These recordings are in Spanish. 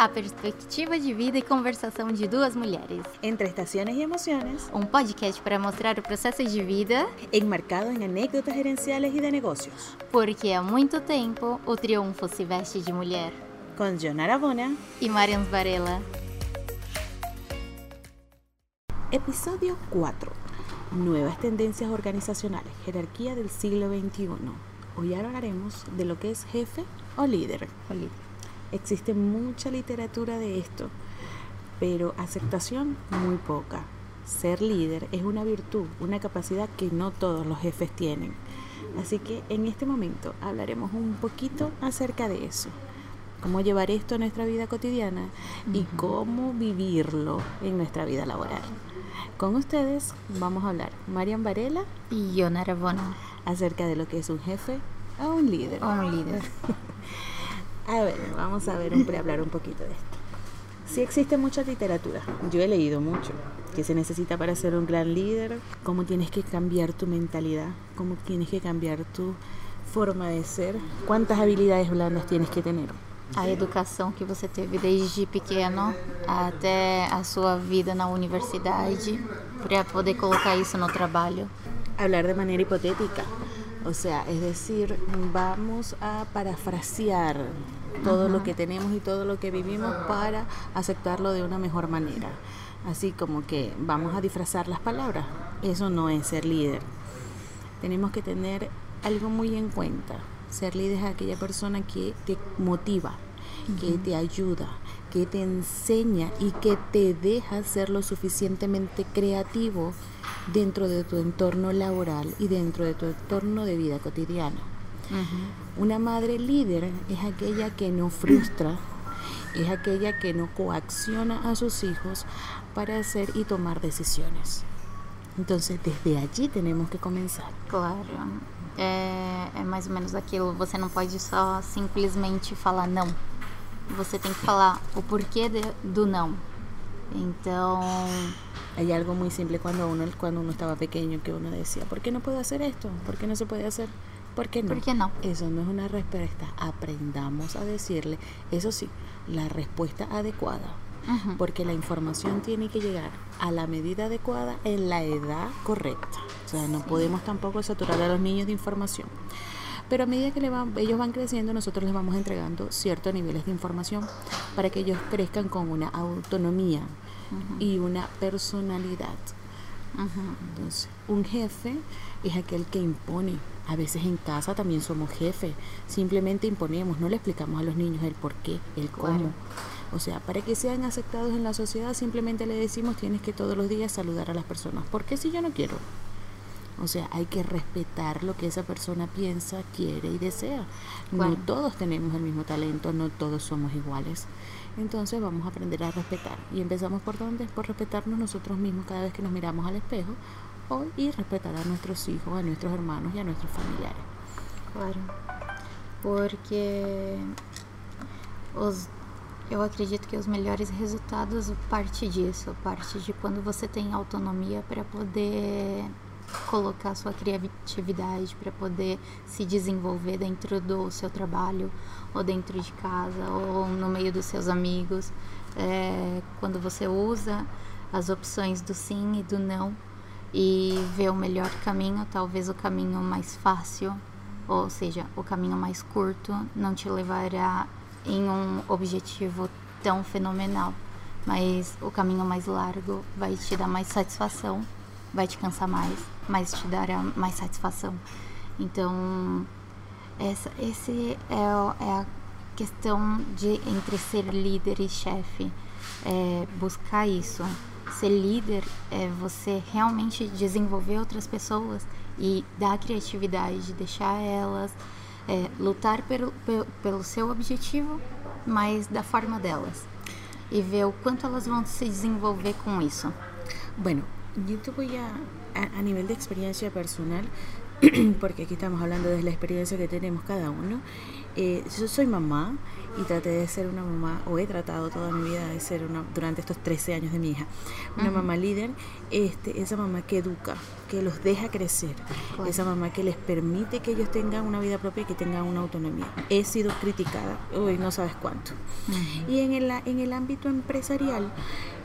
A perspectiva de vida e conversação de duas mulheres. Entre estaciones y emociones, Um podcast para mostrar o processo de vida, enmarcado en anécdotas gerenciales y de negocios. porque há muito tempo o triunfo se veste de mulher. Con Jonara Bona, E Marians Varela. episodio 4. Nuevas tendencias organizacionales, jerarquía del siglo XXI. Hoy hablaremos de lo que es jefe o líder. Existe mucha literatura de esto, pero aceptación muy poca. Ser líder es una virtud, una capacidad que no todos los jefes tienen. Así que en este momento hablaremos un poquito acerca de eso. Cómo llevar esto a nuestra vida cotidiana y cómo vivirlo en nuestra vida laboral. Con ustedes vamos a hablar, Marian Varela, E Yonara Bona, acerca de lo que es un jefe o un líder. um líder. A ver, vamos a ver, un, hablar un poquito de esto. Sí existe mucha literatura, yo he leído mucho. ¿Qué se necesita para ser un gran líder? ¿Cómo tienes que cambiar tu mentalidad? ¿Cómo tienes que cambiar tu forma de ser? ¿Cuántas habilidades blandas tienes que tener? A educação que você teve desde pequeno até a sua vida na universidade para poder colocar isso no trabalho. Hablar de manera hipotética. O sea, es decir, vamos a parafrasear todo lo que tenemos y todo lo que vivimos para aceptarlo de una mejor manera. Así como que vamos a disfrazar las palabras. Eso no es ser líder. Tenemos que tener algo muy en cuenta. Ser líder es aquella persona que te motiva, que te ayuda, que te enseña y que te deja ser lo suficientemente creativo dentro de tu entorno laboral y dentro de tu entorno de vida cotidiana. Una madre líder es aquella que no frustra, es aquella que no coacciona a sus hijos para hacer y tomar decisiones. Entonces, desde allí tenemos que comenzar. Claro. É, é mais ou menos aquilo. Você não pode só simplesmente falar não. Você tem que falar o porquê de- do não. Então, Hay algo muy simple cuando uno, cuando uno estaba pequeño que uno decía, ¿por qué no puedo hacer esto? ¿Por qué no se puede hacer? ¿Por qué no? por que não? Eso no es una respuesta. Aprendamos a decirle, eso sí, la respuesta adecuada. Uhum. Porque la información tiene que llegar a la medida adecuada en la edad correcta. O sea, no podemos tampoco saturar a los niños de información. Pero a medida que le van- ellos van creciendo, nosotros les vamos entregando ciertos niveles de información para que ellos crezcan con una autonomía y una personalidad. Entonces, un jefe es aquel que impone. A veces en casa también somos jefes. Simplemente imponemos, no le explicamos a los niños el por qué, el cómo. Claro. O sea, para que sean aceptados en la sociedad, simplemente le decimos tienes que todos los días saludar a las personas. ¿Por qué si yo no quiero? O sea, hay que respetar lo que esa persona piensa, quiere y desea. No todos tenemos el mismo talento, no todos somos iguales. Entonces vamos a aprender a respetar. Y empezamos por dónde? Por respetarnos nosotros mismos cada vez que nos miramos al espejo o, y respetar a nuestros hijos, a nuestros hermanos y a nuestros familiares. Claro. Porque os, eu acredito que os melhores resultados parte disso, parte de quando você tem autonomia para poder colocar sua criatividade, para poder se desenvolver dentro do seu trabalho, ou dentro de casa, ou no meio dos seus amigos. É, quando você usa as opções do sim e do não e vê o melhor caminho, talvez o caminho mais fácil, ou seja, o caminho mais curto não te levará em um objetivo tão fenomenal, mas o caminho mais largo vai te dar mais satisfação, vai te cansar mais, mas te dará mais satisfação. Então, essa esse é, é a questão de entre ser líder e chefe, é buscar isso. Ser líder é você realmente desenvolver outras pessoas e dar criatividade, deixar elas é, lutar pelo, pelo seu objetivo, mas da forma delas. E ver o quanto elas vão se desenvolver com isso. Bueno, yo te voy a, a, a nivel de experiencia personal, porque aquí estamos hablando de la experiencia que tenemos cada uno, Eh, yo soy mamá y traté de ser una mamá, o he tratado toda mi vida de ser una, durante estos 13 años de mi hija, una mamá líder, este, esa mamá que educa, que los deja crecer, esa mamá que les permite que ellos tengan una vida propia y que tengan una autonomía. He sido criticada, uy, no sabes cuánto. Y en el, en el ámbito empresarial,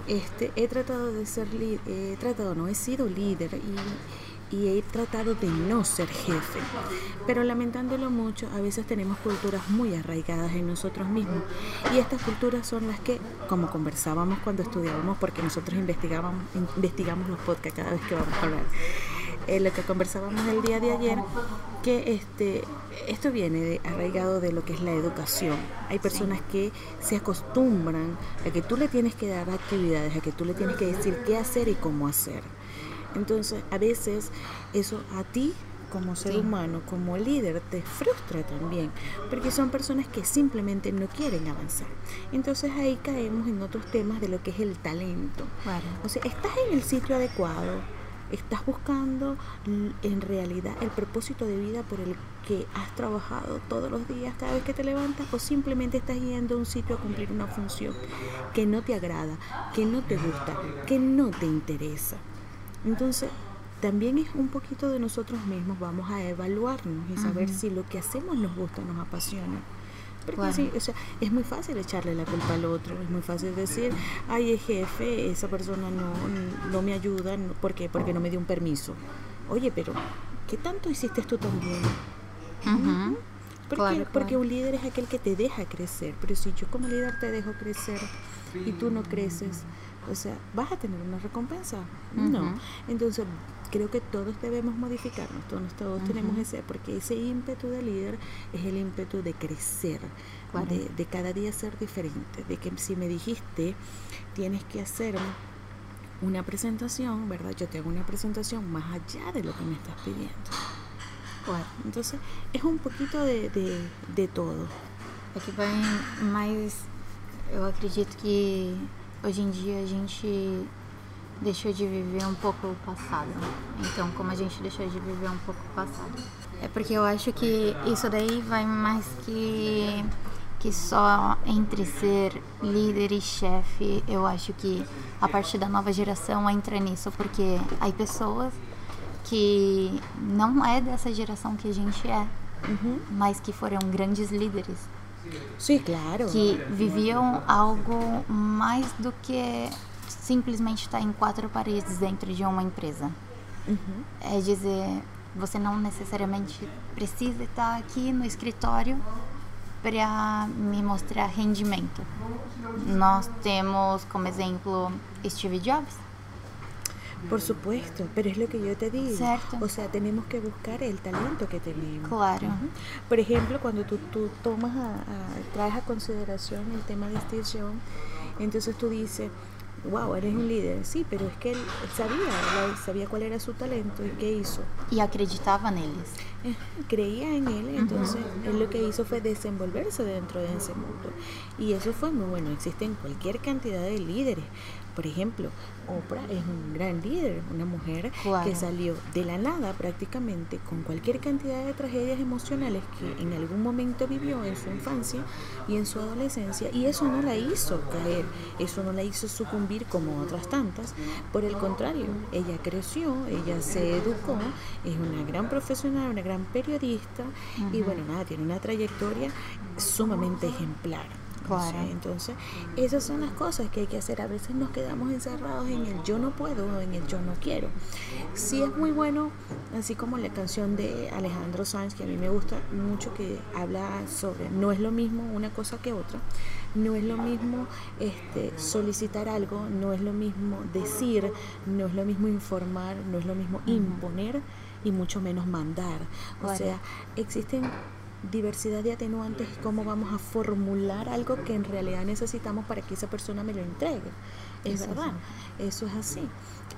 este, he tratado de ser, he tratado, no, he sido líder y y he tratado de no ser jefe. Pero lamentándolo mucho, a veces tenemos culturas muy arraigadas en nosotros mismos. Y estas culturas son las que, como conversábamos cuando estudiábamos, porque nosotros investigábamos, investigamos los podcasts cada vez que vamos a hablar. Eh, lo que conversábamos el día de ayer, que este, esto viene de, arraigado de lo que es la educación. Hay personas que se acostumbran a que tú le tienes que dar actividades, a que tú le tienes que decir qué hacer y cómo hacer. Entonces, a veces eso a ti como ser humano, como líder, te frustra también, porque son personas que simplemente no quieren avanzar. Entonces ahí caemos en otros temas de lo que es el talento. O sea, estás en el sitio adecuado, estás buscando en realidad el propósito de vida por el que has trabajado todos los días cada vez que te levantas o simplemente estás yendo a un sitio a cumplir una función que no te agrada, que no te gusta, que no te interesa. Entonces, también es un poquito de nosotros mismos, vamos a evaluarnos y saber si lo que hacemos nos gusta, nos apasiona. Porque sí, o sea, es muy fácil echarle la culpa al otro, es muy fácil decir, ay, jefe, esa persona no, no me ayuda, ¿por qué? Porque no me dio un permiso. Oye, pero, ¿qué tanto hiciste tú también? Porque un líder es aquel que te deja crecer, pero si yo como líder te dejo crecer y tú no creces, o sea, ¿vas a tener una recompensa? No. Entonces, creo que todos debemos modificarnos, todos, todos tenemos ese, porque ese ímpetu de líder es el ímpetu de crecer, de, de, cada día ser diferente, de que si me dijiste, tienes que hacer una presentación, ¿verdad? Yo te hago una presentación más allá de lo que me estás pidiendo. Entonces, es un poquito de, de, de todo. Aqui vai mais. Eu acredito que hoje em dia a gente deixou de viver um pouco o passado. Então, como a gente deixou de viver um pouco o passado? É porque eu acho que isso daí vai mais que que só entre ser líder e chefe, eu acho que a partir da nova geração entra nisso, porque há pessoas que não é dessa geração que a gente é, uhum. mas que foram grandes líderes. Sim, claro. Que viviam algo mais do que simplesmente estar em quatro paredes dentro de uma empresa. Uhum. É dizer, você não necessariamente precisa estar aqui no escritório para me mostrar rendimento. Nós temos como exemplo Steve Jobs, Por supuesto, pero es lo que yo te digo. O sea, tenemos que buscar el talento que tenemos. Claro. Por ejemplo, cuando tú, tú tomas a, traes a consideración el tema de Steve Jobs, entonces tú dices, wow, eres un líder. Sí, pero es que él sabía, sabía cuál era su talento y qué hizo. Y acreditaba en ellos. Creía en él, entonces él lo que hizo fue desenvolverse dentro de ese mundo. Y eso fue muy bueno. Existen cualquier cantidad de líderes. Por ejemplo, Oprah es un gran líder, una mujer que salió de la nada prácticamente con cualquier cantidad de tragedias emocionales que en algún momento vivió en su infancia y en su adolescencia y eso no la hizo caer, eso no la hizo sucumbir como otras tantas, por el contrario, ella creció, ella se educó, es una gran profesional, una gran periodista y bueno, nada, tiene una trayectoria sumamente ejemplar. Entonces, esas son las cosas que hay que hacer. A veces nos quedamos encerrados en el yo no puedo o en el yo no quiero. Sí es muy bueno, así como la canción de Alejandro Sanz, que a mí me gusta mucho, que habla sobre no es lo mismo una cosa que otra. No es lo mismo este, solicitar algo, no es lo mismo decir, no es lo mismo informar, no es lo mismo imponer y mucho menos mandar. O sea, existen diversidad de atenuantes y cómo vamos a formular algo que en realidad necesitamos para que esa persona me lo entregue. Es verdad, eso es así.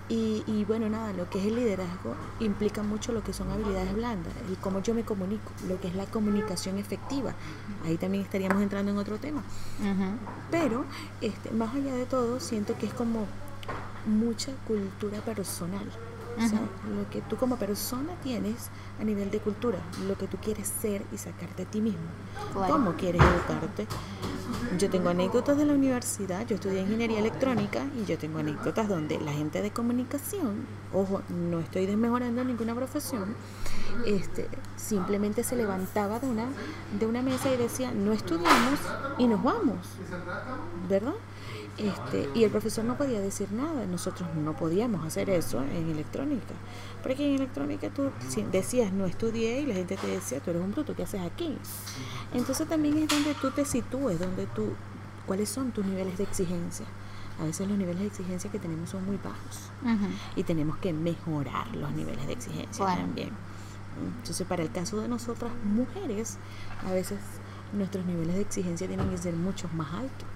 Y, y, bueno, nada, lo que es el liderazgo implica mucho lo que son habilidades blandas, y cómo yo me comunico, lo que es la comunicación efectiva. Ahí también estaríamos entrando en otro tema. Pero, este, más allá de todo, siento que es como mucha cultura personal O sea, lo que tú como persona tienes a nivel de cultura, lo que tú quieres ser y sacarte a ti mismo. Claro. ¿Cómo quieres educarte? Yo tengo anécdotas de la universidad, yo estudié ingeniería electrónica y yo tengo anécdotas donde la gente de comunicación, ojo, no estoy desmejorando ninguna profesión, este, simplemente se levantaba de una, de una mesa y decía, no estudiamos y nos vamos, ¿verdad? Este, y el profesor no podía decir nada, nosotros no podíamos hacer eso en electrónica, porque en electrónica tú decías no estudié y la gente te decía, tú eres un bruto, ¿qué haces aquí? Entonces también es donde tú te sitúes, donde tú, cuáles son tus niveles de exigencia. A veces los niveles de exigencia que tenemos son muy bajos y tenemos que mejorar los niveles de exigencia también. Entonces, para el caso de nosotras mujeres, a veces nuestros niveles de exigencia tienen que ser mucho más altos.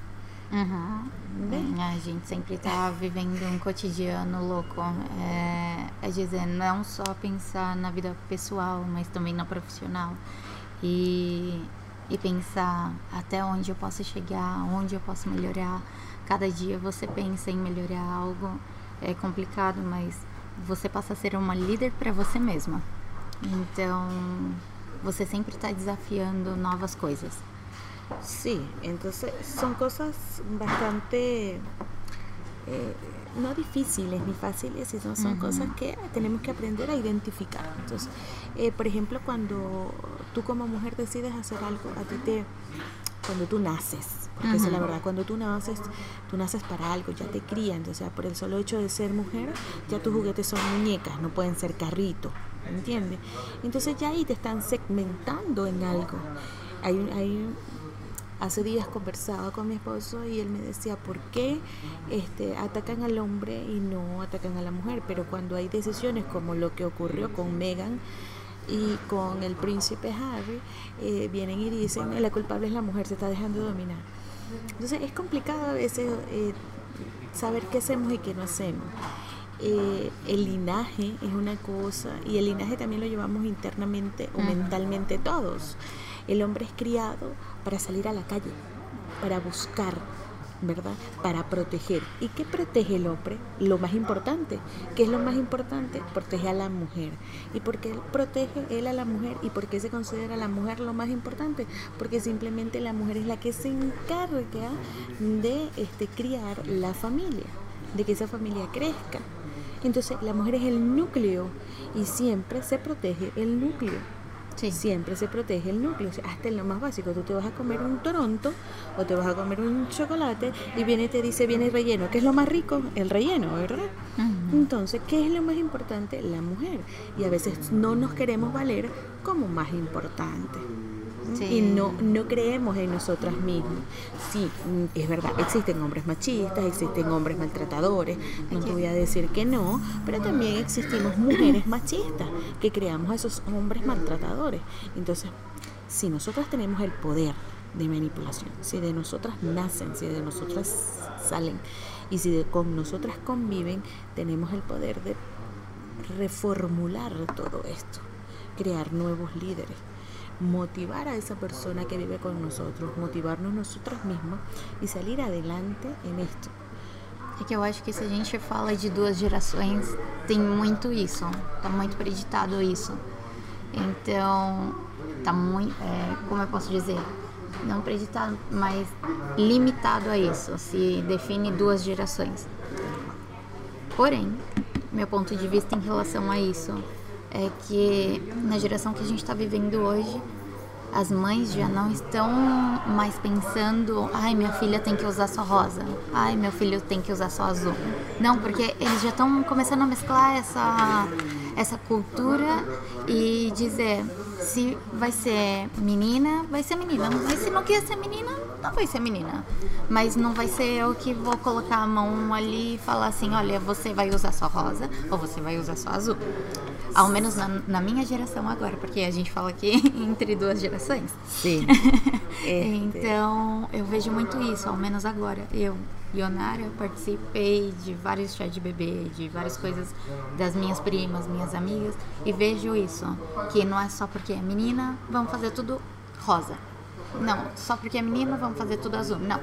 Uhum. A gente sempre tá vivendo um cotidiano louco. É, é dizer, não só pensar na vida pessoal, mas também na profissional. E, e pensar até onde eu posso chegar, onde eu posso melhorar. Cada dia você pensa em melhorar algo. É complicado, mas você passa a ser uma líder para você mesma. Então, você sempre está desafiando novas coisas. Sí, entonces son cosas bastante, eh, no difíciles ni fáciles, sino son Ujú. cosas que tenemos que aprender a identificar. Entonces, eh, por ejemplo, cuando tú como mujer decides hacer algo, a ti te, cuando tú naces, porque esa es la verdad, cuando tú naces, tú naces para algo, ya te crían, o sea, por el solo hecho de ser mujer, ya tus juguetes son muñecas, no pueden ser carritos, ¿entiendes? Entonces ya ahí te están segmentando en algo. Hay, hay hace días conversaba con mi esposo y él me decía por qué este, atacan al hombre y no atacan a la mujer, pero cuando hay decisiones como lo que ocurrió con Meghan y con el príncipe Harry, eh, vienen y dicen la culpable es la mujer, se está dejando dominar. Entonces es complicado a veces eh, saber qué hacemos y qué no hacemos. Eh, el linaje es una cosa y el linaje también lo llevamos internamente o mentalmente todos. El hombre es criado para salir a la calle, para buscar, ¿verdad? Para proteger. ¿Y qué protege el hombre? Lo más importante. ¿Qué es lo más importante? Protege a la mujer. ¿Y por qué protege él a la mujer? ¿Y por qué se considera a la mujer lo más importante? Porque simplemente la mujer es la que se encarga de este, criar la familia, de que esa familia crezca. Entonces la mujer es el núcleo y siempre se protege el núcleo. Sí. Siempre se protege el núcleo, o sea, hasta en lo más básico. Tú te vas a comer un toronto o te vas a comer un chocolate y viene y te dice, viene relleno. ¿Qué es lo más rico? El relleno, ¿verdad? Entonces, ¿qué es lo más importante? La mujer. Y a veces no nos queremos valer como más importante. Sí. Y no, no creemos en nosotras mismas. Sí, es verdad, existen hombres machistas, existen hombres maltratadores, no te voy a decir que no, pero también existimos mujeres machistas que creamos a esos hombres maltratadores. Entonces, si nosotras tenemos el poder de manipulación, si de nosotras nacen, si de nosotras salen y si de- con nosotras conviven, tenemos el poder de reformular todo esto, crear nuevos líderes, motivar a essa persona que vive con nosotros, motivarnos nosotros mismos e salir adelante en esto. É que eu acho que se a gente fala de duas gerações, tem muito isso. Tá muito preditado isso. Então, tá muito. é, como eu posso dizer? Não preditado, mas limitado a isso. Se define duas gerações. Porém, meu ponto de vista em relação a isso é que na geração que a gente está vivendo hoje, as mães já não estão mais pensando, ai, minha filha tem que usar só rosa, ai, meu filho tem que usar só azul. Não, porque eles já estão começando a mesclar essa, essa cultura e dizer se vai ser menina, vai ser menina, mas se não quer ser menina, não vai ser menina. Mas não vai ser eu que vou colocar a mão ali e falar assim, olha, você vai usar só rosa ou você vai usar só azul. Ao menos na, na minha geração agora, porque a gente fala aqui entre duas gerações. Sí. Então, eu vejo muito isso, ao menos agora. Eu, Ionara, participei de vários chás de bebê, de várias coisas das minhas primas, minhas amigas, e vejo isso, que não é só porque é menina, vamos fazer tudo rosa. Não, só porque é menina, vamos fazer tudo azul. Não.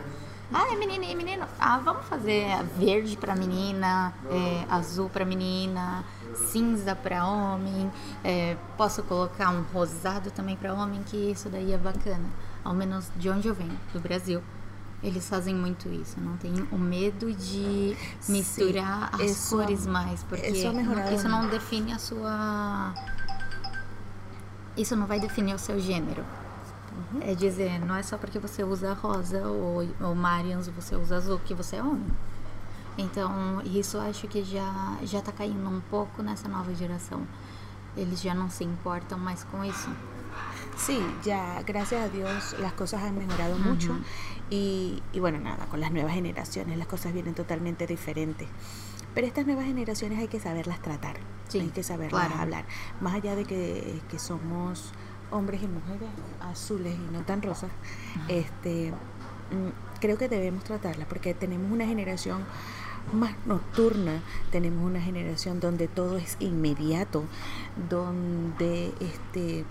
Ah, é menina e menino. Ah, vamos fazer verde para menina, é, azul para menina, cinza para homem. É, posso colocar um rosado também para homem, que isso daí é bacana. Ao menos de onde eu venho, do Brasil. Eles fazem muito isso, não tem o medo de misturar Sim, as isso- cores mais, porque isso é melhorar. isso não define a sua. Isso não vai definir o seu gênero. É dizer, não é só porque você usa rosa ou, ou Marians você usa azul que você é homem. Então, isso acho que já, já tá caindo um pouco nessa nova geração. Eles já não se importam mais com isso. Sí, ya gracias a Dios las cosas han mejorado mucho y, y bueno, nada, con las nuevas generaciones las cosas vienen totalmente diferentes. Pero estas nuevas generaciones hay que saberlas tratar, Sí, hay que saberlas claro. hablar. Más allá de que, que somos hombres y mujeres azules y no tan rosas, este, mm, creo que debemos tratarlas porque tenemos una generación más nocturna, tenemos una generación donde todo es inmediato, donde este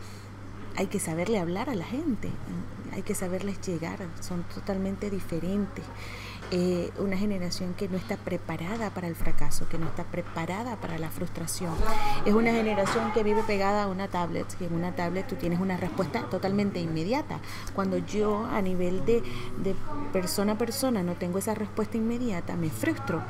hay que saberle hablar a la gente, hay que saberles llegar, son totalmente diferentes. Eh, una generación que no está preparada para el fracaso, que no está preparada para la frustración. Es una generación que vive pegada a una tablet, que en una tablet tú tienes una respuesta totalmente inmediata. Cuando yo a nivel de, de persona a persona no tengo esa respuesta inmediata, me frustro.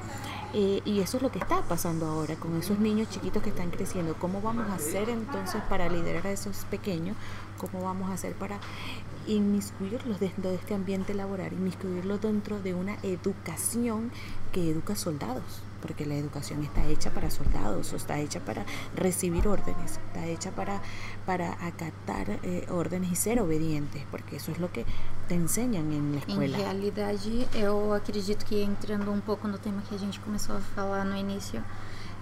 Eh, y eso es lo que está pasando ahora con esos niños chiquitos que están creciendo. ¿Cómo vamos a hacer entonces para liderar a esos pequeños? ¿Cómo vamos a hacer para inmiscuirlos dentro de este ambiente laboral? Inmiscuirlos dentro de una educación que educa soldados. Porque la educación está hecha para soldados, o está hecha para recibir órdenes, está hecha para, para acatar eh, órdenes y ser obedientes, porque eso es lo que te enseñan en la escuela. realidade, eu acredito que entrando um pouco no tema que a gente começou a falar no início,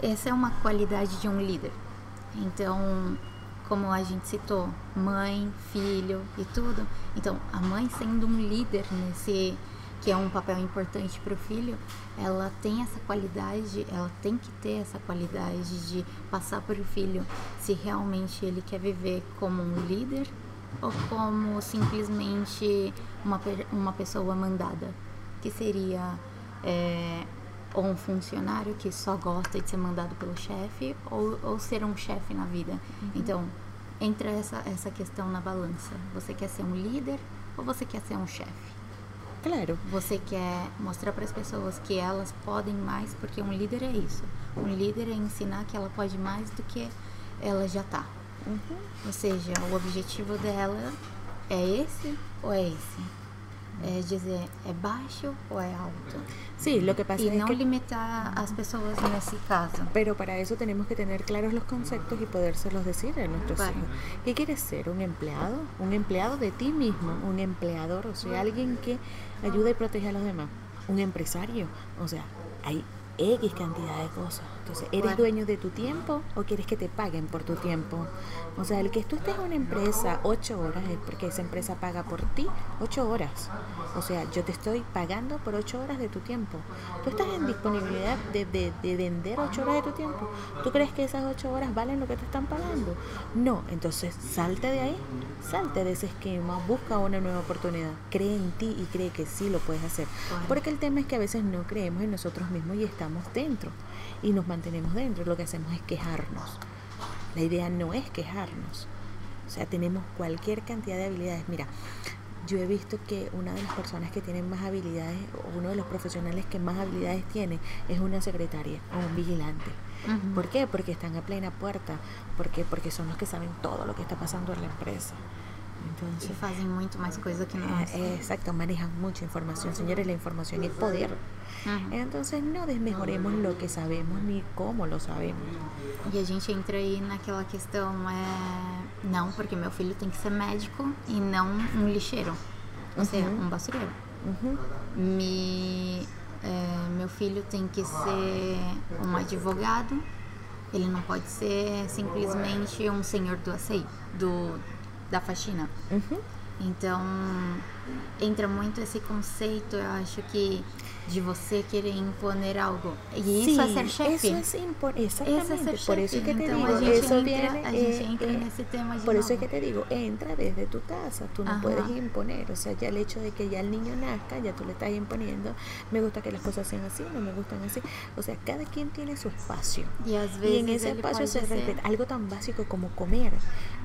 essa é uma qualidade de um líder. Então, como a gente citou, mãe, filho e tudo. Então, a mãe sendo um líder nesse que é um papel importante para o filho, ela tem essa qualidade, ela tem que ter essa qualidade de passar para o filho se realmente ele quer viver como um líder ou como simplesmente uma, uma pessoa mandada, que seria é, ou um funcionário que só gosta de ser mandado pelo chefe, ou, ou ser um chefe na vida. Então, entra essa, essa questão na balança. Você quer ser um líder ou você quer ser um chefe? Claro. Você quer mostrar para as pessoas que elas podem mais, porque um líder é isso. Um líder é ensinar que ela pode mais do que ela já tá. Ou seja, o objetivo dela é esse ou é esse? É dizer, é baixo ou é alto? Sí, lo que pasa es não que limitar as pessoas nesse caso. Pero para eso tenemos que tener claros los conceptos y podérselos decir a nuestros hijos. ¿Qué quieres ser? ¿Un empleado? ¿Un empleado de ti mismo? ¿Un empleador? O sea, alguien que ayude y protege a los demás. ¿Un empresario? O sea, hay X cantidad de cosas. Entonces, ¿eres dueño de tu tiempo o quieres que te paguen por tu tiempo? O sea, el que tú estés en una empresa ocho horas es porque esa empresa paga por ti ocho horas. O sea, yo te estoy pagando por ocho horas de tu tiempo. Tú estás en disponibilidad de, de- de vender ocho horas de tu tiempo. ¿Tú crees que esas ocho horas valen lo que te están pagando? No, entonces salte de ahí, salte de ese esquema, busca una nueva oportunidad, cree en ti y cree que sí lo puedes hacer. Porque el tema es que a veces no creemos en nosotros mismos y estamos dentro y nos mantenemos dentro. Lo que hacemos es quejarnos. La idea no es quejarnos. O sea, tenemos cualquier cantidad de habilidades. Mira, yo he visto que una de las personas que tienen más habilidades, o uno de los profesionales que más habilidades tiene, es una secretaria o un vigilante. ¿Por qué? Porque están a plena puerta. ¿Por qué? Porque son los que saben todo lo que está pasando en la empresa. Entonces, E fazem muito mais coisa que nós. eh, exacto, manejan mucha información. Señores, la información es poder. Uhum. Entonces, no desmejoremos lo que sabemos ni cómo lo sabemos. E a gente entra aí naquela questão, é... Não, porque meu filho tem que ser médico e não um lixeiro. Ou seja, um basureiro. Ujú. Me... é, meu filho tem que ser um advogado. Ele não pode ser simplesmente um senhor do açaí, do, da faxina. Ujú. Então, entra muito esse conceito, eu acho que de você querer imponer algo. E isso é ser chefe. Eso es impor- Eso exactamente. es ser por eso es que te Então digo, a gente eso entra, viene, a gente eh, entra eh, tema Por eso novo. es que te digo, entra desde tu casa, tú no Ajá. puedes imponer, o sea, ya el hecho de que ya el niño nazca, ya tú le estás imponiendo, me gusta que las cosas sean así, no me gustan así, o sea, cada quien tiene su espacio. E às Y vezes en ese espacio se respeta algo tan básico como comer.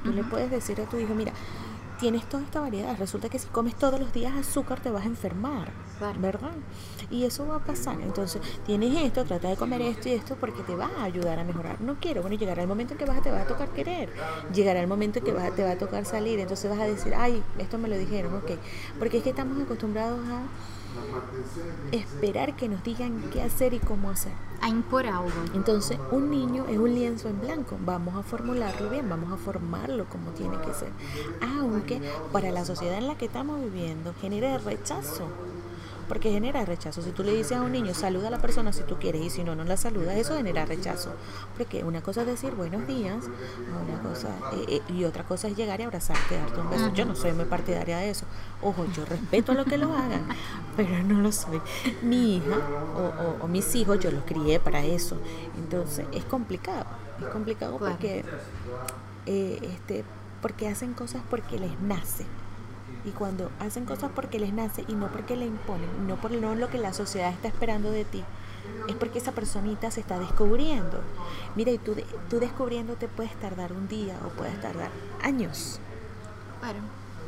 Tú le Ujú. puedes decir a tu hijo, mira, tienes toda esta variedad, resulta que si comes todos los días azúcar te vas a enfermar, Claro. ¿verdad? Y eso va a pasar. Entonces, tienes esto, trata de comer esto y esto porque te va a ayudar a mejorar. No quiero, bueno, llegará el momento en que vas a, te va a tocar querer, llegará el momento en que vas a- te va a tocar salir, entonces vas a decir, ay, esto me lo dijeron, ok. Porque es que estamos acostumbrados a esperar que nos digan qué hacer y cómo hacer. A impor algo. Entonces, un niño es un lienzo en blanco. Vamos a formularlo bien, vamos a formarlo como tiene que ser. Aunque para la sociedad en la que estamos viviendo genera rechazo. Porque genera rechazo. Si tú le dices a un niño, saluda a la persona si tú quieres y si no, no la saludas, eso genera rechazo. Porque una cosa es decir buenos días, una cosa, eh, eh, y otra cosa es llegar y abrazarte, darte un beso. Yo no soy muy partidaria de eso. Ojo, yo respeto a lo que lo hagan, pero no lo soy. Mi hija o, o- o mis hijos, yo los crié para eso. Entonces, es complicado. Es complicado Claro. porque, eh, este, porque hacen cosas porque les nace. Y cuando hacen cosas porque les nace y no porque le imponen, no por no lo que la sociedad está esperando de ti, es porque esa personita se está descubriendo. Mira, y tú, tú descubriéndote puedes tardar un día o puedes tardar años Claro.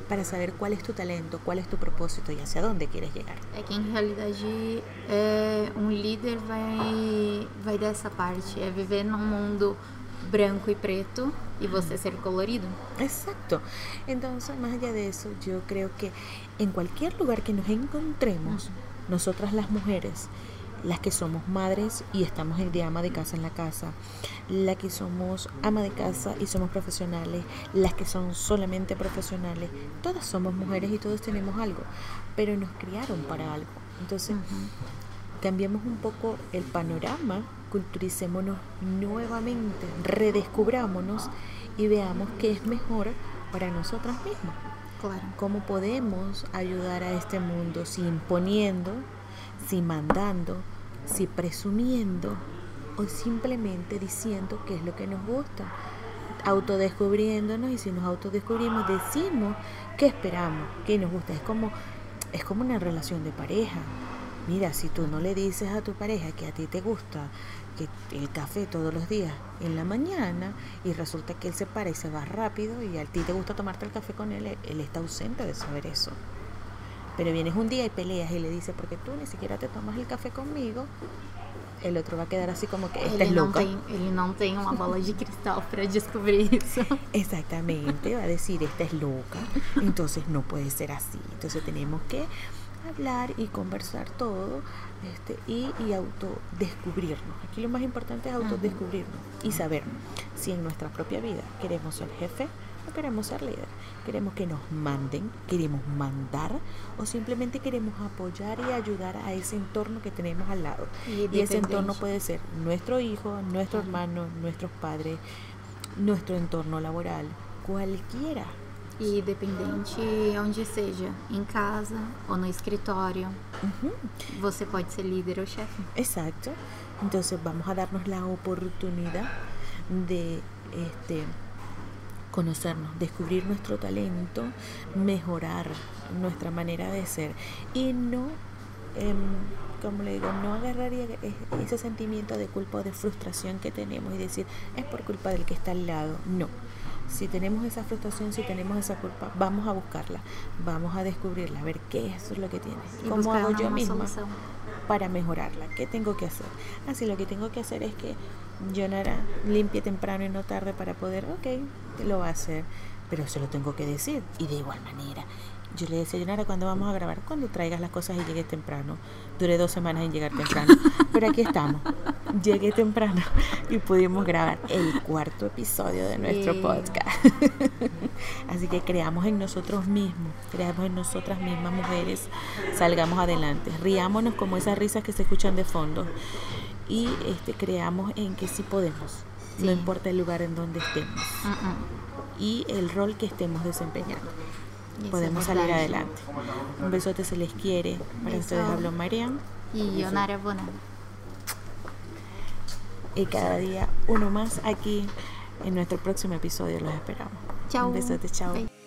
para saber cuál es tu talento, cuál es tu propósito y hacia dónde quieres llegar. É que em realidade é, um líder vai, vai dessa parte, é viver num mundo branco e preto e você ser colorido. Exacto. Entonces, más allá de eso, yo creo que en cualquier lugar que nos encontremos, nosotras las mujeres, las que somos madres y estamos el de ama de casa en la casa, las que somos ama de casa y somos profesionales, las que son solamente profesionales, todas somos mujeres y todos tenemos algo, pero nos criaron para algo. Entonces, cambiemos un poco el panorama, culturicémonos nuevamente, redescubrámonos y veamos qué es mejor para nosotras mismas. Claro. ¿Cómo podemos ayudar a este mundo si imponiendo, si mandando, si presumiendo o simplemente diciendo qué es lo que nos gusta? Autodescubriéndonos y si nos autodescubrimos decimos qué esperamos, qué nos gusta. Es como, es como una relación de pareja. Mira, si tú no le dices a tu pareja que a ti te gusta el café todos los días en la mañana y resulta que él se para y se va rápido y a ti te gusta tomarte el café con él, él- él está ausente de saber eso. Pero vienes un día y peleas y le dices, porque tú ni siquiera te tomas el café conmigo, el otro va a quedar así como que esta Ele es tem, ele não tem uma bola de cristal para descobrir isso. Exactamente, va a decir, esta es loca, entonces no puede ser así. Entonces tenemos que hablar y conversar todo este, y, y autodescubrirnos. Aquí lo más importante es autodescubrirnos y saber si en nuestra propia vida queremos ser jefe o queremos ser líder. Queremos que nos manden, queremos mandar o simplemente queremos apoyar y ayudar a ese entorno que tenemos al lado. Y Y ese entorno puede ser nuestro hijo, nuestro hermano, nuestros padres, nuestro entorno laboral, cualquiera. E dependente onde seja, em casa ou no escritório, Ujú, você pode ser líder ou chefe. Exacto. Entonces vamos a darnos la oportunidad de este conocernos, descubrir nuestro talento, mejorar nuestra manera de ser y no, em, como le digo, no agarraría ese sentimiento de culpa o de frustración que tenemos y decir es por culpa del que está al lado. No. Si tenemos esa frustración, si tenemos esa culpa, vamos a buscarla, vamos a descubrirla, a ver qué es lo que tiene, cómo hago yo misma para mejorarla. ¿Qué tengo que hacer? Así lo que tengo que hacer es que Jonara limpie temprano y no tarde para poder, ok, lo va a hacer, pero se lo tengo que decir. Y de igual manera, yo le decía a Jonara, ¿cuándo vamos a grabar? Cuando traigas las cosas y llegues temprano. Duré dos semanas en llegar temprano, pero aquí estamos. Llegué temprano y pudimos grabar el cuarto episodio de nuestro Yeah. podcast. Así que creamos en nosotros mismos, creamos en nosotras mismas mujeres, salgamos adelante, riámonos como esas risas que se escuchan de fondo y este, creamos en que sí podemos, no importa el lugar en donde estemos y el rol que estemos desempeñando. Y podemos salir adelante. Un besote se les quiere. Para ustedes habló Marian. Y Yonara Bona. Y cada día uno más aquí en nuestro próximo episodio. Los esperamos. Chao. Un besote, chao. Bye.